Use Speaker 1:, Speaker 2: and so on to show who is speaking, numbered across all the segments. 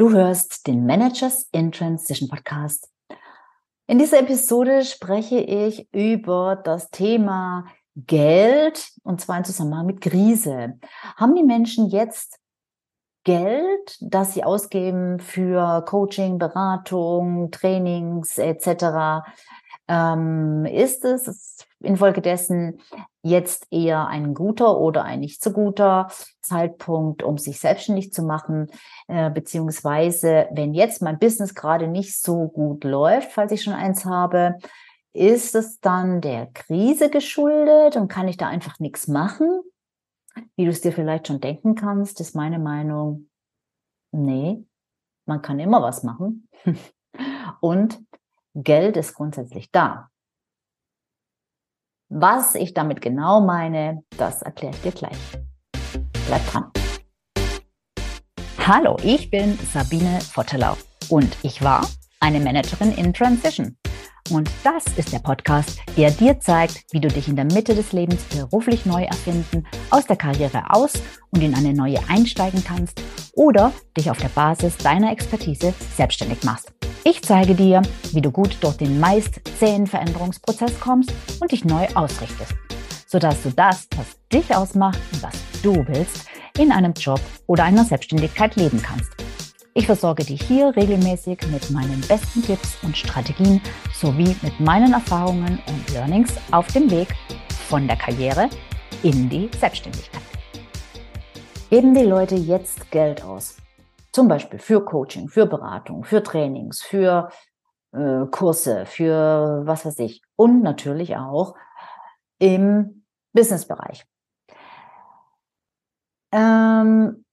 Speaker 1: Du hörst den Managers in Transition Podcast. In dieser Episode spreche ich über das Thema Geld und zwar in Zusammenhang mit Krise. Haben die Menschen jetzt Geld, das sie ausgeben für Coaching, Beratung, Trainings etc.? Ähm, ist es infolgedessen jetzt eher ein guter oder ein nicht so guter Zeitpunkt, um sich selbstständig zu machen, äh, beziehungsweise wenn jetzt mein Business gerade nicht so gut läuft, falls ich schon eins habe, ist es dann der Krise geschuldet und kann ich da einfach nichts machen? Wie du es dir vielleicht schon denken kannst, ist meine Meinung, nee, man kann immer was machen. und Geld ist grundsätzlich da. Was ich damit genau meine, das erkläre ich dir gleich. Bleib dran. Hallo, ich bin Sabine Vottelau und ich war eine Managerin in Transition. Und das ist der Podcast, der dir zeigt, wie du dich in der Mitte des Lebens beruflich neu erfinden, aus der Karriere aus und in eine neue einsteigen kannst oder dich auf der Basis deiner Expertise selbstständig machst. Ich zeige dir, wie du gut durch den meist zähen Veränderungsprozess kommst und dich neu ausrichtest, sodass du das, was dich ausmacht und was du willst, in einem Job oder einer Selbstständigkeit leben kannst. Ich versorge dich hier regelmäßig mit meinen besten Tipps und Strategien sowie mit meinen Erfahrungen und Learnings auf dem Weg von der Karriere in die Selbstständigkeit. Geben die Leute jetzt Geld aus? Zum Beispiel für Coaching, für Beratung, für Trainings, für äh, Kurse, für was weiß ich. Und natürlich auch im Businessbereich. Ähm,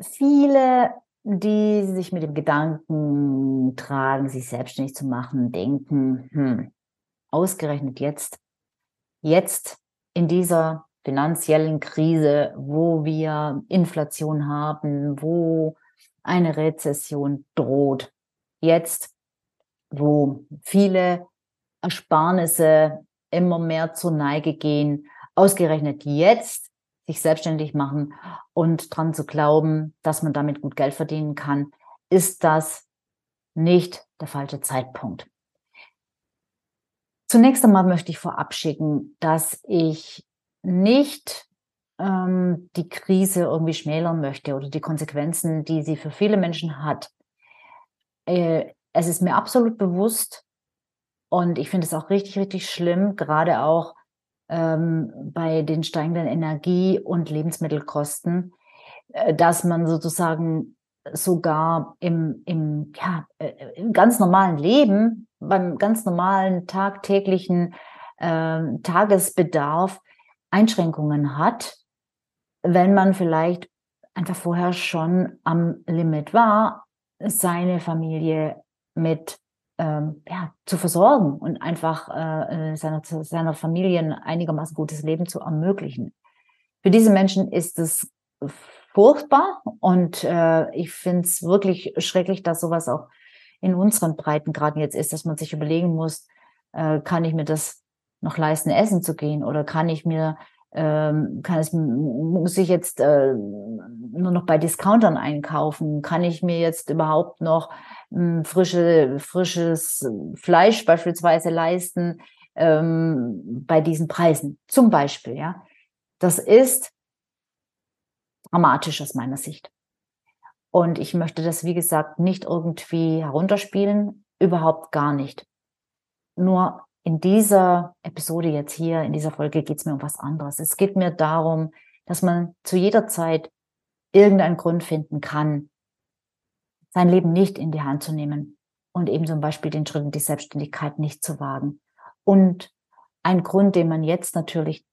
Speaker 1: viele, die sich mit dem Gedanken tragen, sich selbstständig zu machen, denken, hm, ausgerechnet jetzt, jetzt in dieser finanziellen Krise, wo wir Inflation haben, wo eine Rezession droht. Jetzt, wo viele Ersparnisse immer mehr zur Neige gehen, ausgerechnet jetzt sich selbstständig machen und dran zu glauben, dass man damit gut Geld verdienen kann, ist das nicht der falsche Zeitpunkt. Zunächst einmal möchte ich vorab schicken, dass ich nicht ähm, die Krise irgendwie schmälern möchte oder die Konsequenzen, die sie für viele Menschen hat. Äh, es ist mir absolut bewusst und ich finde es auch richtig, richtig schlimm, gerade auch ähm, bei den steigenden Energie- und Lebensmittelkosten, äh, dass man sozusagen sogar im, im, ja, äh, im ganz normalen Leben, beim ganz normalen tagtäglichen äh, Tagesbedarf Einschränkungen hat, wenn man vielleicht einfach vorher schon am Limit war, seine Familie mit ähm, ja, zu versorgen und einfach äh, seiner, seiner Familie ein einigermaßen gutes Leben zu ermöglichen. Für diese Menschen ist es furchtbar und äh, ich finde es wirklich schrecklich, dass sowas auch in unseren Breitengraden jetzt ist, dass man sich überlegen muss, äh, kann ich mir das noch leisten, essen zu gehen oder kann ich mir ähm, kann es, muss ich jetzt äh, nur noch bei Discountern einkaufen? Kann ich mir jetzt überhaupt noch äh, frische, frisches Fleisch beispielsweise leisten ähm, bei diesen Preisen? Zum Beispiel, ja. Das ist dramatisch aus meiner Sicht. Und ich möchte das, wie gesagt, nicht irgendwie herunterspielen, überhaupt gar nicht. Nur in dieser Episode jetzt hier, in dieser Folge geht es mir um was anderes. Es geht mir darum, dass man zu jeder Zeit irgendeinen Grund finden kann, sein Leben nicht in die Hand zu nehmen und eben zum Beispiel den Schritt in die Selbstständigkeit nicht zu wagen. Und ein Grund, den man jetzt natürlich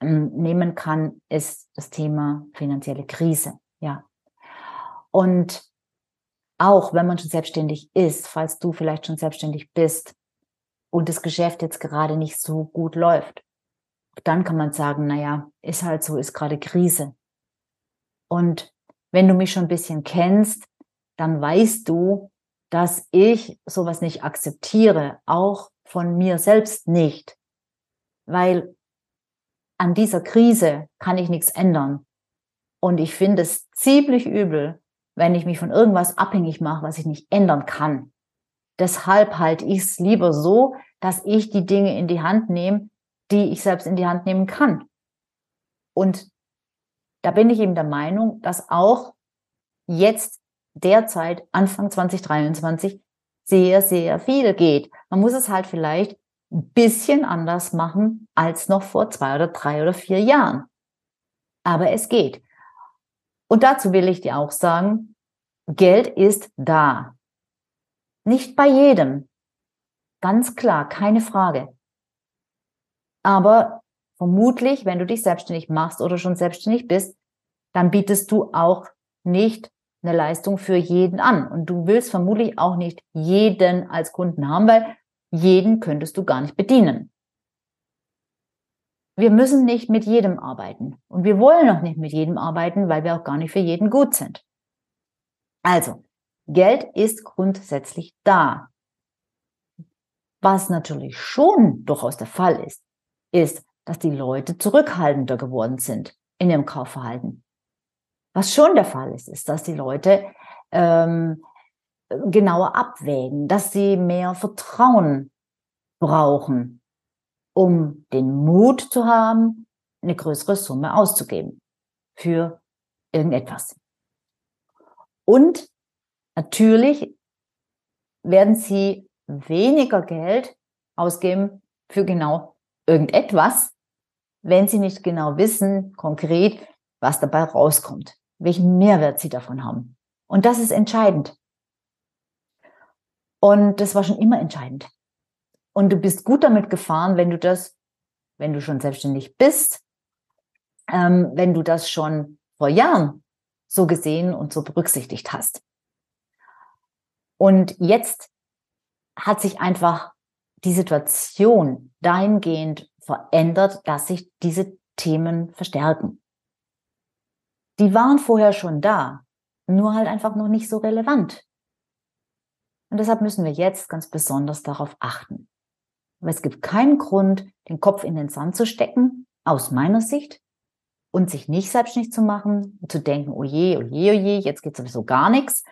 Speaker 1: ähm, nehmen kann, ist das Thema finanzielle Krise. Ja. Und auch wenn man schon selbstständig ist, falls du vielleicht schon selbstständig bist, und das Geschäft jetzt gerade nicht so gut läuft, dann kann man sagen, naja, ist halt so, ist gerade Krise. Und wenn du mich schon ein bisschen kennst, dann weißt du, dass ich sowas nicht akzeptiere, auch von mir selbst nicht, weil an dieser Krise kann ich nichts ändern. Und ich finde es ziemlich übel, wenn ich mich von irgendwas abhängig mache, was ich nicht ändern kann. Deshalb halte ich es lieber so, dass ich die Dinge in die Hand nehme, die ich selbst in die Hand nehmen kann. Und da bin ich eben der Meinung, dass auch jetzt derzeit, Anfang 2023, sehr, sehr viel geht. Man muss es halt vielleicht ein bisschen anders machen als noch vor zwei oder drei oder vier Jahren. Aber es geht. Und dazu will ich dir auch sagen, Geld ist da. Nicht bei jedem. Ganz klar, keine Frage. Aber vermutlich, wenn du dich selbstständig machst oder schon selbstständig bist, dann bietest du auch nicht eine Leistung für jeden an. Und du willst vermutlich auch nicht jeden als Kunden haben, weil jeden könntest du gar nicht bedienen. Wir müssen nicht mit jedem arbeiten. Und wir wollen auch nicht mit jedem arbeiten, weil wir auch gar nicht für jeden gut sind. Also, Geld ist grundsätzlich da. Was natürlich schon durchaus der Fall ist, ist, dass die Leute zurückhaltender geworden sind in ihrem Kaufverhalten. Was schon der Fall ist, ist, dass die Leute ähm, genauer abwägen, dass sie mehr Vertrauen brauchen, um den Mut zu haben, eine größere Summe auszugeben für irgendetwas. Und natürlich werden sie weniger Geld ausgeben für genau irgendetwas, wenn sie nicht genau wissen, konkret, was dabei rauskommt welchen Mehrwert sie davon haben. Und das ist entscheidend. Und das war schon immer entscheidend. Und du bist gut damit gefahren, wenn du das, wenn du schon selbstständig bist, ähm, wenn du das schon vor Jahren so gesehen und so berücksichtigt hast. Und jetzt hat sich einfach die Situation dahingehend verändert, dass sich diese Themen verstärken die waren vorher schon da, nur halt einfach noch nicht so relevant. Und deshalb müssen wir jetzt ganz besonders darauf achten. Aber es gibt keinen Grund, den Kopf in den Sand zu stecken, aus meiner Sicht, und sich nicht selbstständig zu machen, zu denken, oh je, oh je, oh je, jetzt geht sowieso gar nichts.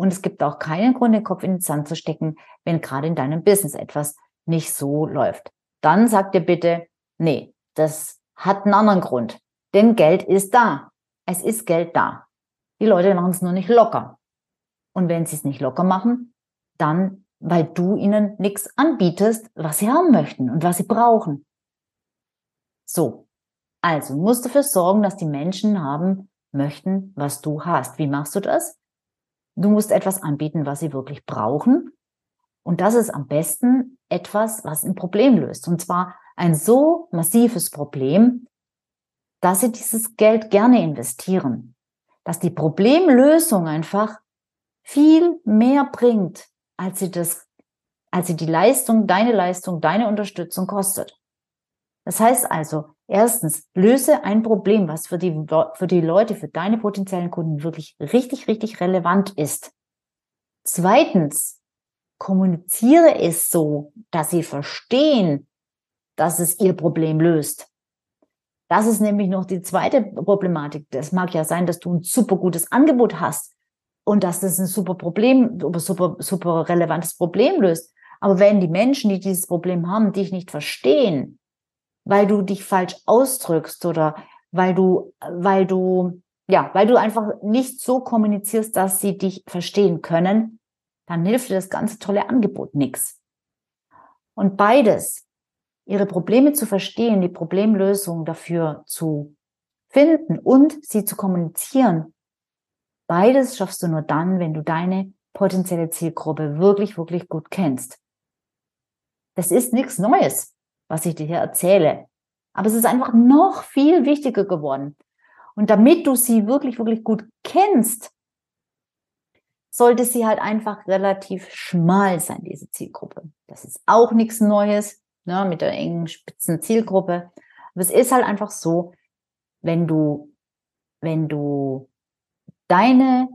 Speaker 1: Und es gibt auch keinen Grund, den Kopf in den Sand zu stecken, wenn gerade in deinem Business etwas nicht so läuft. Dann sag dir bitte, nee, das hat einen anderen Grund. Denn Geld ist da. Es ist Geld da. Die Leute machen es nur nicht locker. Und wenn sie es nicht locker machen, dann, weil du ihnen nichts anbietest, was sie haben möchten und was sie brauchen. So. Also musst du dafür sorgen, dass die Menschen haben möchten, was du hast. Wie machst du das? Du musst etwas anbieten, was sie wirklich brauchen. Und das ist am besten etwas, was ein Problem löst. Und zwar ein so massives Problem, dass sie dieses Geld gerne investieren. Dass die Problemlösung einfach viel mehr bringt, als sie das, als sie die Leistung, deine Leistung, deine Unterstützung kostet. Das heißt also, erstens, löse ein Problem, was für die, für die Leute, für deine potenziellen Kunden wirklich richtig, richtig relevant ist. Zweitens, kommuniziere es so, dass sie verstehen, dass es ihr Problem löst. Das ist nämlich noch die zweite Problematik. Das mag ja sein, dass du ein super gutes Angebot hast und dass das ein super Problem, super, super relevantes Problem löst. Aber wenn die Menschen, die dieses Problem haben, dich nicht verstehen, weil du dich falsch ausdrückst oder weil du, weil du, ja, weil du einfach nicht so kommunizierst, dass sie dich verstehen können, dann hilft dir das ganze tolle Angebot nichts. Und beides, ihre Probleme zu verstehen, die Problemlösung dafür zu finden und sie zu kommunizieren. Beides schaffst du nur dann, wenn du deine potenzielle Zielgruppe wirklich, wirklich gut kennst. Das ist nichts Neues, was ich dir hier erzähle. Aber es ist einfach noch viel wichtiger geworden. Und damit du sie wirklich, wirklich gut kennst, sollte sie halt einfach relativ schmal sein, diese Zielgruppe. Das ist auch nichts Neues ne, mit der engen spitzen Zielgruppe. Aber es ist halt einfach so, wenn du, wenn du deine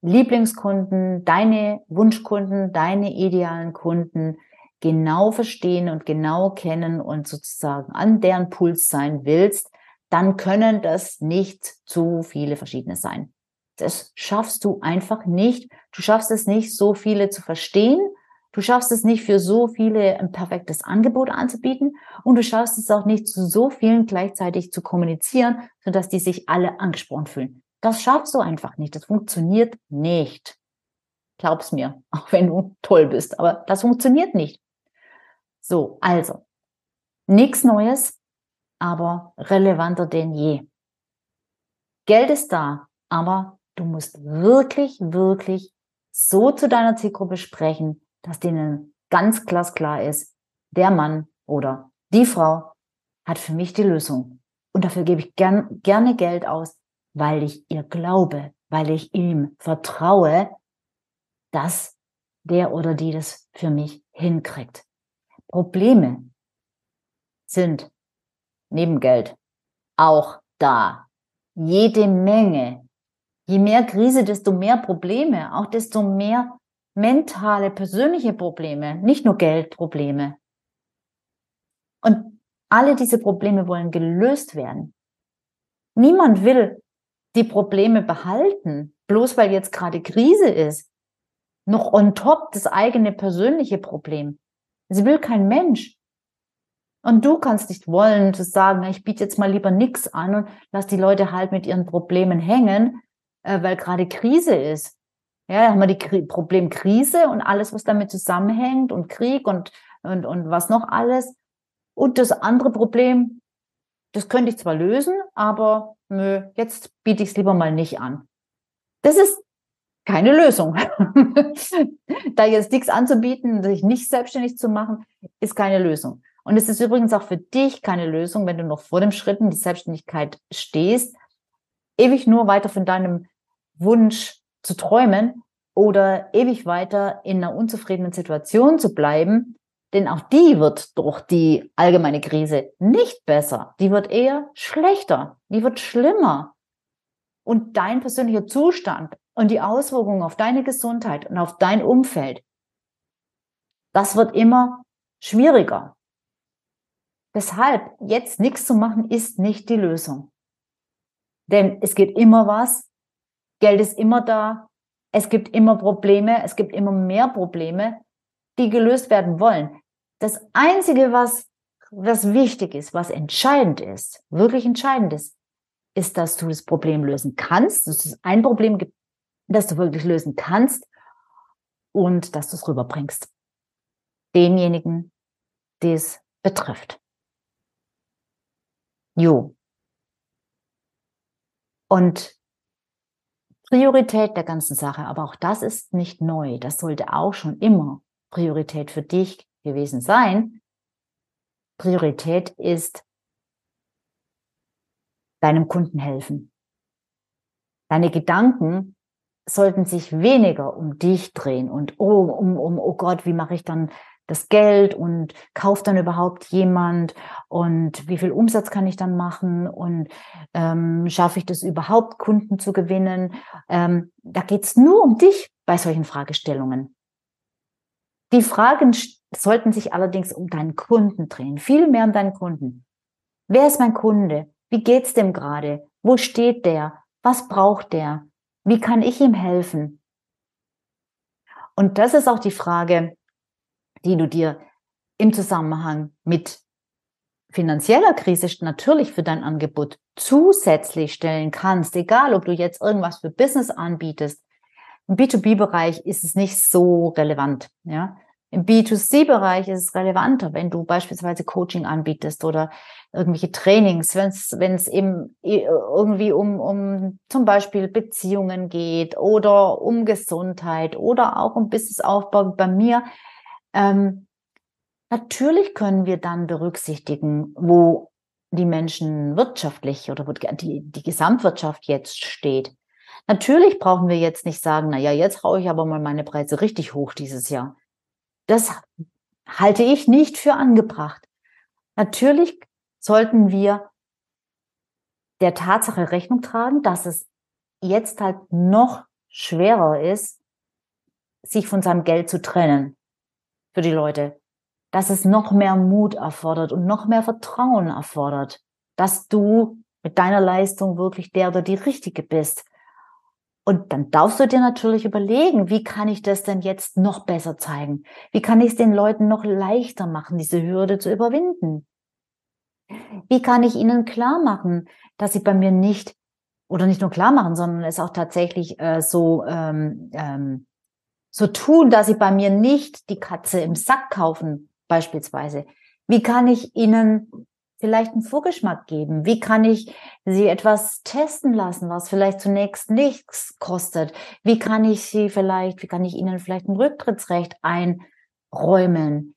Speaker 1: Lieblingskunden, deine Wunschkunden, deine idealen Kunden genau verstehen und genau kennen und sozusagen an deren Puls sein willst, dann können das nicht zu viele verschiedene sein. Das schaffst du einfach nicht. Du schaffst es nicht, so viele zu verstehen. Du schaffst es nicht, für so viele ein perfektes Angebot anzubieten. Und du schaffst es auch nicht, zu so vielen gleichzeitig zu kommunizieren, sodass die sich alle angesprochen fühlen. Das schaffst du einfach nicht. Das funktioniert nicht. Glaub's mir, auch wenn du toll bist. Aber das funktioniert nicht. So, also, nichts Neues, aber relevanter denn je. Geld ist da, aber du musst wirklich, wirklich so zu deiner Zielgruppe sprechen, dass denen ganz glasklar ist, der Mann oder die Frau hat für mich die Lösung. Und dafür gebe ich gern, gerne Geld aus, weil ich ihr glaube, weil ich ihm vertraue, dass der oder die das für mich hinkriegt. Probleme sind neben Geld auch da. Jede Menge. Je mehr Krise, desto mehr Probleme, auch desto mehr mentale, persönliche Probleme, nicht nur Geldprobleme. Und alle diese Probleme wollen gelöst werden. Niemand will die Probleme behalten, bloß weil jetzt gerade Krise ist. Noch on top das eigene persönliche Problem. Sie will kein Mensch. Und du kannst nicht wollen, zu sagen, ich biete jetzt mal lieber nichts an und lass die Leute halt mit ihren Problemen hängen, äh, weil gerade Krise ist. Ja, da haben wir die Kri Problemkrise und alles, was damit zusammenhängt und Krieg und, und, und was noch alles. Und das andere Problem, das könnte ich zwar lösen, aber nö, jetzt biete ich es lieber mal nicht an. Das ist keine Lösung. da jetzt nichts anzubieten, sich nicht selbstständig zu machen, ist keine Lösung. Und es ist übrigens auch für dich keine Lösung, wenn du noch vor dem Schritt in die Selbstständigkeit stehst, ewig nur weiter von deinem Wunsch zu träumen oder ewig weiter in einer unzufriedenen Situation zu bleiben, denn auch die wird durch die allgemeine Krise nicht besser. Die wird eher schlechter. Die wird schlimmer. Und dein persönlicher Zustand und die Auswirkungen auf deine Gesundheit und auf dein Umfeld, das wird immer schwieriger. Deshalb, jetzt nichts zu machen, ist nicht die Lösung. Denn es geht immer was. Geld ist immer da. Es gibt immer Probleme. Es gibt immer mehr Probleme, die gelöst werden wollen. Das Einzige, was, was wichtig ist, was entscheidend ist, wirklich entscheidend ist, ist, dass du das Problem lösen kannst, dass es ein Problem gibt, das du wirklich lösen kannst und dass du es rüberbringst. Denjenigen, die es betrifft. Jo. Und Priorität der ganzen Sache, aber auch das ist nicht neu. Das sollte auch schon immer Priorität für dich gewesen sein. Priorität ist deinem Kunden helfen. Deine Gedanken sollten sich weniger um dich drehen und oh, um, um, oh Gott, wie mache ich dann das Geld und kauft dann überhaupt jemand und wie viel Umsatz kann ich dann machen und ähm, schaffe ich das überhaupt, Kunden zu gewinnen? Ähm, da geht's nur um dich bei solchen Fragestellungen. Die Fragen sollten sich allerdings um deinen Kunden drehen, viel mehr um deinen Kunden. Wer ist mein Kunde? Wie geht's dem gerade? Wo steht der? Was braucht der? Wie kann ich ihm helfen? Und das ist auch die Frage, die du dir im Zusammenhang mit finanzieller Krise natürlich für dein Angebot zusätzlich stellen kannst, egal ob du jetzt irgendwas für Business anbietest. Im B2B-Bereich ist es nicht so relevant, ja. Im B2C-Bereich ist es relevanter, wenn du beispielsweise Coaching anbietest oder irgendwelche Trainings, wenn es wenn es eben irgendwie um, um zum Beispiel Beziehungen geht oder um Gesundheit oder auch um Businessaufbau bei mir. Ähm, natürlich können wir dann berücksichtigen, wo die Menschen wirtschaftlich oder wo die, die Gesamtwirtschaft jetzt steht. Natürlich brauchen wir jetzt nicht sagen, na ja, jetzt haue ich aber mal meine Preise richtig hoch dieses Jahr. Das halte ich nicht für angebracht. Natürlich sollten wir der Tatsache Rechnung tragen, dass es jetzt halt noch schwerer ist, sich von seinem Geld zu trennen für die Leute. Dass es noch mehr Mut erfordert und noch mehr Vertrauen erfordert, dass du mit deiner Leistung wirklich der oder die Richtige bist. Und dann darfst du dir natürlich überlegen, wie kann ich das denn jetzt noch besser zeigen? Wie kann ich es den Leuten noch leichter machen, diese Hürde zu überwinden? Wie kann ich ihnen klar machen, dass sie bei mir nicht oder nicht nur klar machen, sondern es auch tatsächlich äh, so ähm, ähm, so tun, dass sie bei mir nicht die Katze im Sack kaufen, beispielsweise. Wie kann ich ihnen vielleicht einen Vorgeschmack geben? Wie kann ich sie etwas testen lassen, was vielleicht zunächst nichts kostet? Wie kann ich sie vielleicht, wie kann ich ihnen vielleicht ein Rücktrittsrecht einräumen?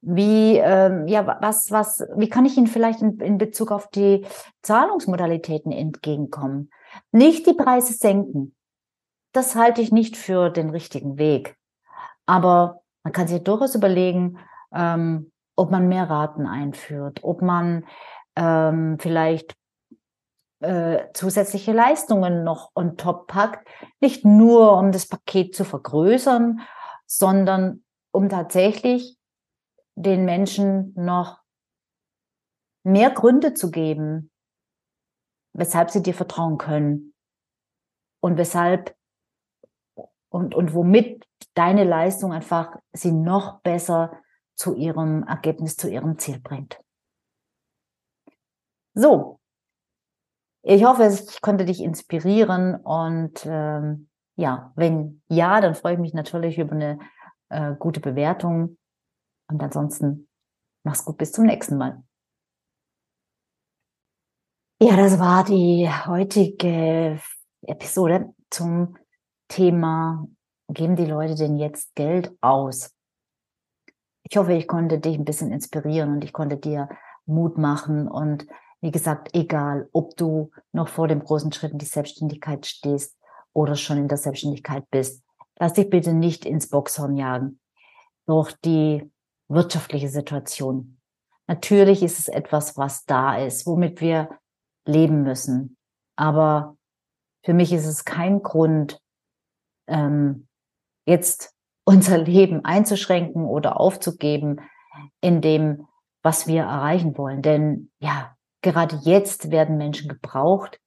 Speaker 1: Wie, ähm, ja, was, was, wie kann ich Ihnen vielleicht in, in Bezug auf die Zahlungsmodalitäten entgegenkommen? Nicht die Preise senken. Das halte ich nicht für den richtigen Weg. Aber man kann sich durchaus überlegen, ähm, ob man mehr Raten einführt, ob man ähm, vielleicht äh, zusätzliche Leistungen noch on top packt, nicht nur um das Paket zu vergrößern, sondern um tatsächlich den Menschen noch mehr Gründe zu geben, weshalb sie dir vertrauen können und weshalb und, und womit deine Leistung einfach sie noch besser zu ihrem Ergebnis, zu ihrem Ziel bringt. So, ich hoffe, ich konnte dich inspirieren und ähm, ja, wenn ja, dann freue ich mich natürlich über eine äh, gute Bewertung und ansonsten mach's gut, bis zum nächsten Mal. Ja, das war die heutige Episode zum Thema, geben die Leute denn jetzt Geld aus? Ich hoffe, ich konnte dich ein bisschen inspirieren und ich konnte dir Mut machen. Und wie gesagt, egal, ob du noch vor dem großen Schritt in die Selbstständigkeit stehst oder schon in der Selbstständigkeit bist, lass dich bitte nicht ins Boxhorn jagen durch die wirtschaftliche Situation. Natürlich ist es etwas, was da ist, womit wir leben müssen. Aber für mich ist es kein Grund, ähm, jetzt unser Leben einzuschränken oder aufzugeben in dem, was wir erreichen wollen. Denn ja, gerade jetzt werden Menschen gebraucht,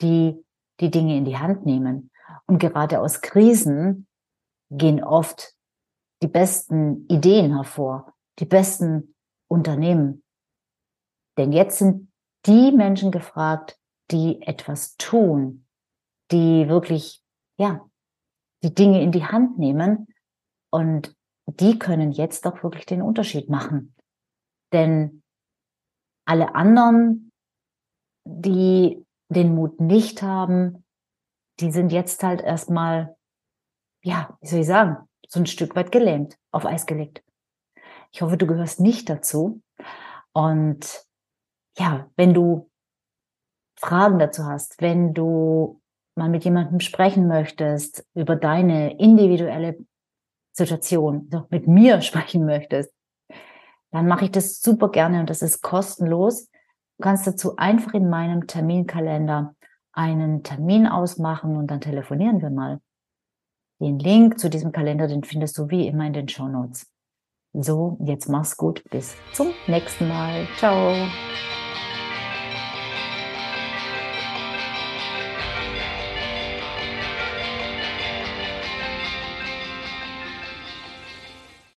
Speaker 1: die die Dinge in die Hand nehmen. Und gerade aus Krisen gehen oft die besten Ideen hervor, die besten Unternehmen. Denn jetzt sind die Menschen gefragt, die etwas tun, die wirklich, ja, die Dinge in die Hand nehmen und die können jetzt doch wirklich den Unterschied machen. Denn alle anderen, die den Mut nicht haben, die sind jetzt halt erstmal, ja, wie soll ich sagen, so ein Stück weit gelähmt, auf Eis gelegt. Ich hoffe, du gehörst nicht dazu. Und ja, wenn du Fragen dazu hast, wenn du mal mit jemandem sprechen möchtest über deine individuelle Situation, so mit mir sprechen möchtest, dann mache ich das super gerne und das ist kostenlos. Du kannst dazu einfach in meinem Terminkalender einen Termin ausmachen und dann telefonieren wir mal. Den Link zu diesem Kalender, den findest du wie immer in den Show Notes. So, jetzt mach's gut. Bis zum nächsten Mal. Ciao.